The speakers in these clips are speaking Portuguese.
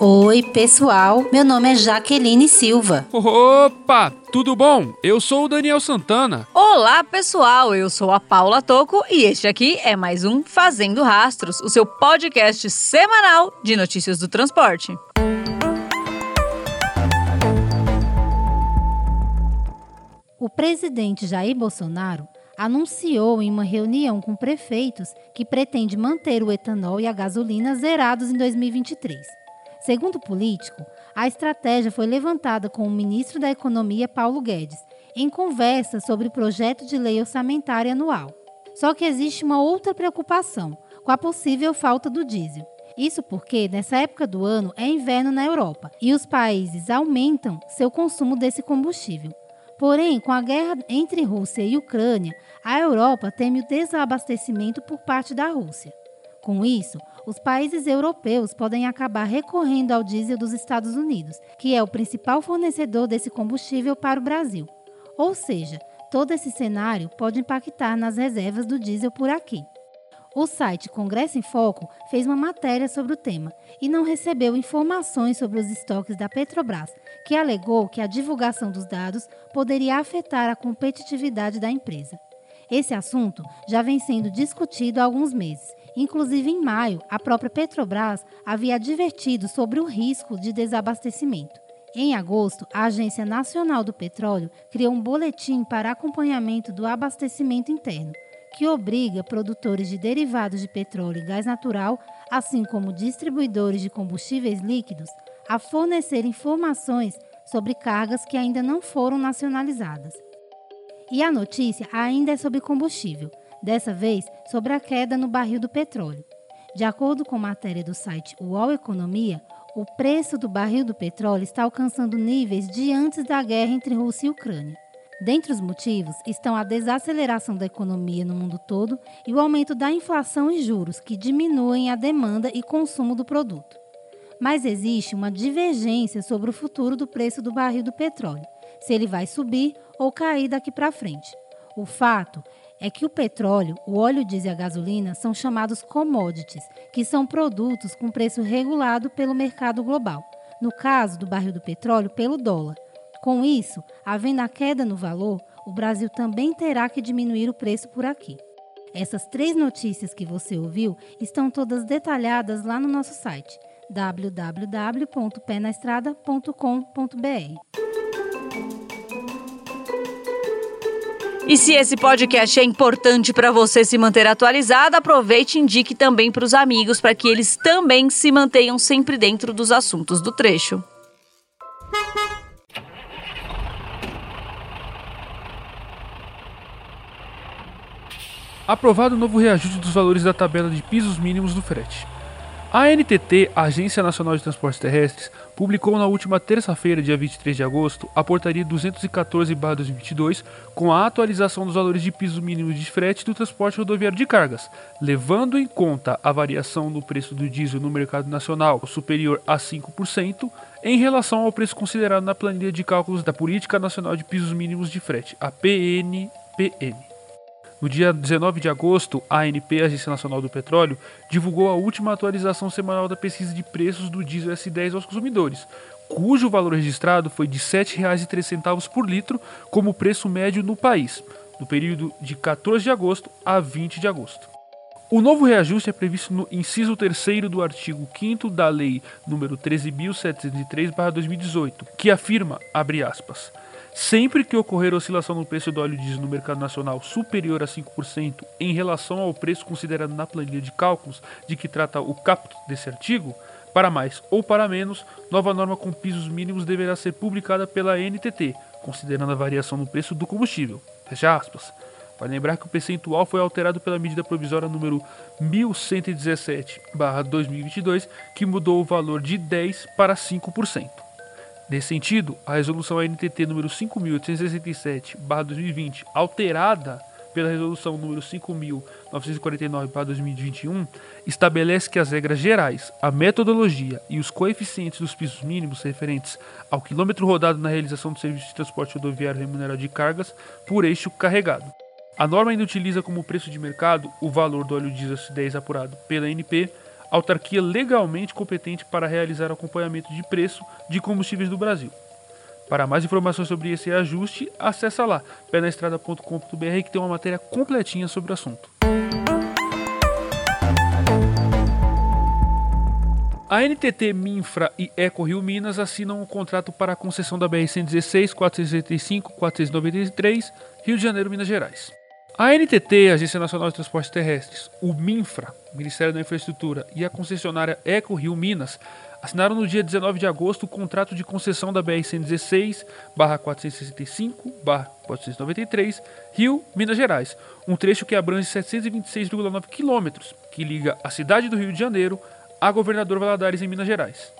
Oi, pessoal. Meu nome é Jaqueline Silva. Opa, tudo bom? Eu sou o Daniel Santana. Olá, pessoal. Eu sou a Paula Toco e este aqui é mais um Fazendo Rastros, o seu podcast semanal de notícias do transporte. O presidente Jair Bolsonaro anunciou em uma reunião com prefeitos que pretende manter o etanol e a gasolina zerados em 2023. Segundo o político, a estratégia foi levantada com o ministro da Economia, Paulo Guedes, em conversa sobre o projeto de lei orçamentária anual. Só que existe uma outra preocupação, com a possível falta do diesel. Isso porque, nessa época do ano, é inverno na Europa e os países aumentam seu consumo desse combustível. Porém, com a guerra entre Rússia e Ucrânia, a Europa teme o desabastecimento por parte da Rússia. Com isso, os países europeus podem acabar recorrendo ao diesel dos Estados Unidos, que é o principal fornecedor desse combustível para o Brasil. Ou seja, todo esse cenário pode impactar nas reservas do diesel por aqui. O site Congresso em Foco fez uma matéria sobre o tema e não recebeu informações sobre os estoques da Petrobras, que alegou que a divulgação dos dados poderia afetar a competitividade da empresa. Esse assunto já vem sendo discutido há alguns meses. Inclusive, em maio, a própria Petrobras havia advertido sobre o risco de desabastecimento. Em agosto, a Agência Nacional do Petróleo criou um boletim para acompanhamento do abastecimento interno que obriga produtores de derivados de petróleo e gás natural, assim como distribuidores de combustíveis líquidos, a fornecer informações sobre cargas que ainda não foram nacionalizadas. E a notícia ainda é sobre combustível, dessa vez sobre a queda no barril do petróleo. De acordo com matéria do site UOL Economia, o preço do barril do petróleo está alcançando níveis de antes da guerra entre Rússia e Ucrânia. Dentre os motivos estão a desaceleração da economia no mundo todo e o aumento da inflação e juros, que diminuem a demanda e consumo do produto. Mas existe uma divergência sobre o futuro do preço do barril do petróleo, se ele vai subir ou cair daqui para frente. O fato é que o petróleo, o óleo diesel e a gasolina são chamados commodities, que são produtos com preço regulado pelo mercado global. No caso do barril do petróleo, pelo dólar com isso, havendo a queda no valor, o Brasil também terá que diminuir o preço por aqui. Essas três notícias que você ouviu estão todas detalhadas lá no nosso site www.penaestrada.com.br. E se esse podcast é importante para você se manter atualizado, aproveite e indique também para os amigos para que eles também se mantenham sempre dentro dos assuntos do trecho. aprovado o novo reajuste dos valores da tabela de pisos mínimos do frete. A ANTT, Agência Nacional de Transportes Terrestres, publicou na última terça-feira, dia 23 de agosto, a portaria 214/2022 com a atualização dos valores de pisos mínimos de frete do transporte rodoviário de cargas, levando em conta a variação no preço do diesel no mercado nacional superior a 5% em relação ao preço considerado na planilha de cálculos da Política Nacional de Pisos Mínimos de Frete, a PNPN. No dia 19 de agosto, a ANP, Agência Nacional do Petróleo, divulgou a última atualização semanal da pesquisa de preços do diesel S10 aos consumidores, cujo valor registrado foi de R$ 7,03 por litro como preço médio no país, no período de 14 de agosto a 20 de agosto. O novo reajuste é previsto no inciso 3 do artigo 5 da Lei nº 13.703/2018, que afirma, abre aspas, Sempre que ocorrer oscilação no preço do óleo diesel no mercado nacional superior a 5% em relação ao preço considerado na planilha de cálculos de que trata o caput desse artigo, para mais ou para menos, nova norma com pisos mínimos deverá ser publicada pela NTT, considerando a variação no preço do combustível. Fecha aspas. Vale lembrar que o percentual foi alterado pela medida provisória número 1117/2022, que mudou o valor de 10 para 5%. Nesse sentido, a resolução ANTT número 5867/2020, alterada pela resolução número 5949/2021, estabelece que as regras gerais, a metodologia e os coeficientes dos pisos mínimos referentes ao quilômetro rodado na realização do serviço de transporte rodoviário remunerado de cargas por eixo carregado. A norma ainda utiliza como preço de mercado o valor do óleo diesel C10 apurado pela ANP, autarquia legalmente competente para realizar acompanhamento de preço de combustíveis do Brasil. Para mais informações sobre esse ajuste, acessa lá penaestrada.com.br que tem uma matéria completinha sobre o assunto. A NTT, Minfra e Eco Rio Minas assinam um contrato para a concessão da BR-116, 465, 493, Rio de Janeiro, Minas Gerais. A NTT, Agência Nacional de Transportes Terrestres, o MINFRA, Ministério da Infraestrutura, e a concessionária Eco Rio Minas assinaram no dia 19 de agosto o contrato de concessão da BR-116-465-493, Rio, Minas Gerais, um trecho que abrange 726,9 quilômetros, que liga a cidade do Rio de Janeiro a Governador Valadares, em Minas Gerais.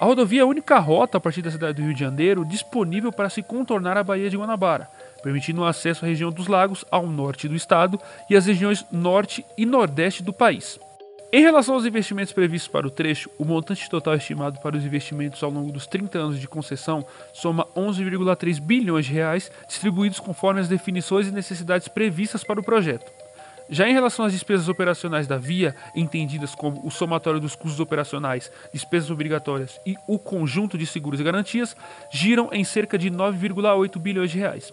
A rodovia é a única rota a partir da cidade do Rio de Janeiro disponível para se contornar a Baía de Guanabara, permitindo o acesso à região dos lagos ao norte do estado e às regiões norte e nordeste do país. Em relação aos investimentos previstos para o trecho, o montante total estimado para os investimentos ao longo dos 30 anos de concessão soma 11,3 bilhões de reais, distribuídos conforme as definições e necessidades previstas para o projeto. Já em relação às despesas operacionais da via, entendidas como o somatório dos custos operacionais, despesas obrigatórias e o conjunto de seguros e garantias, giram em cerca de 9,8 bilhões de reais.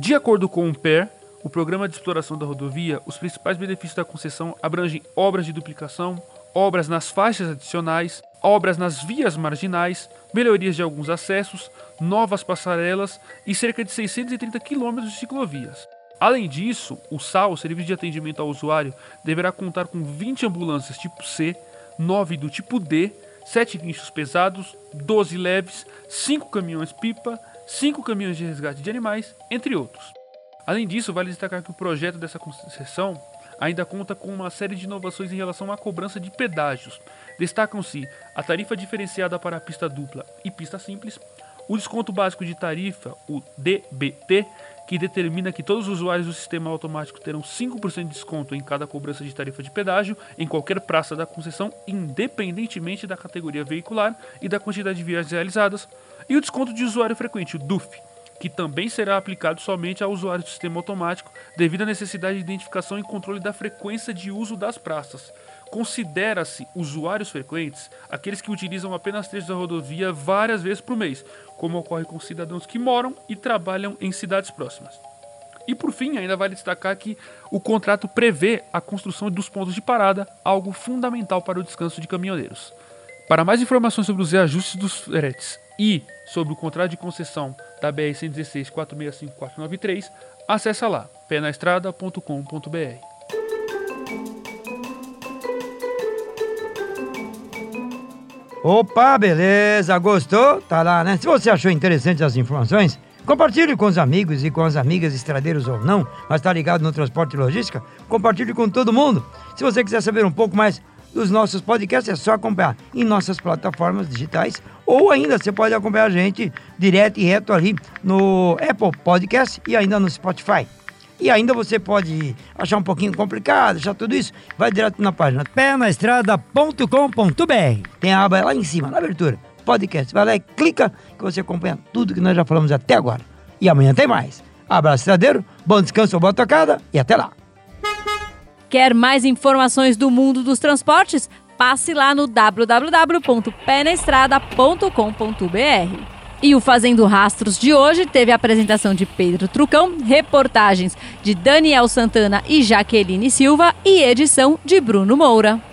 De acordo com o PER, o Programa de Exploração da Rodovia, os principais benefícios da concessão abrangem obras de duplicação, obras nas faixas adicionais, obras nas vias marginais, melhorias de alguns acessos, novas passarelas e cerca de 630 quilômetros de ciclovias. Além disso, o SAL, o Serviço de Atendimento ao Usuário, deverá contar com 20 ambulâncias tipo C, 9 do tipo D, 7 guinchos pesados, 12 leves, 5 caminhões-pipa, 5 caminhões de resgate de animais, entre outros. Além disso, vale destacar que o projeto dessa concessão ainda conta com uma série de inovações em relação à cobrança de pedágios. Destacam-se a tarifa diferenciada para a pista dupla e pista simples, o desconto básico de tarifa, o DBT, que determina que todos os usuários do sistema automático terão 5% de desconto em cada cobrança de tarifa de pedágio em qualquer praça da concessão, independentemente da categoria veicular e da quantidade de viagens realizadas, e o desconto de usuário frequente, o DUF, que também será aplicado somente a usuários do sistema automático devido à necessidade de identificação e controle da frequência de uso das praças. Considera-se usuários frequentes aqueles que utilizam apenas trechos da rodovia várias vezes por mês, como ocorre com cidadãos que moram e trabalham em cidades próximas. E por fim, ainda vale destacar que o contrato prevê a construção dos pontos de parada, algo fundamental para o descanso de caminhoneiros. Para mais informações sobre os reajustes dos fretes e sobre o contrato de concessão da BR 116 465 493, acessa lá penaestrada.com.br. Opa, beleza, gostou? Tá lá, né? Se você achou interessante as informações, compartilhe com os amigos e com as amigas estradeiros ou não, mas tá ligado no transporte e logística, compartilhe com todo mundo. Se você quiser saber um pouco mais dos nossos podcasts, é só acompanhar em nossas plataformas digitais ou ainda você pode acompanhar a gente direto e reto ali no Apple Podcast e ainda no Spotify. E ainda você pode achar um pouquinho complicado, achar tudo isso, vai direto na página penaestrada.com.br. Tem a aba lá em cima, na abertura, podcast. Vai lá e clica que você acompanha tudo que nós já falamos até agora. E amanhã tem mais. Abraço, estradeiro, bom descanso, boa tocada e até lá. Quer mais informações do mundo dos transportes? Passe lá no www.penestrada.com.br. E o Fazendo Rastros de hoje teve a apresentação de Pedro Trucão, reportagens de Daniel Santana e Jaqueline Silva e edição de Bruno Moura.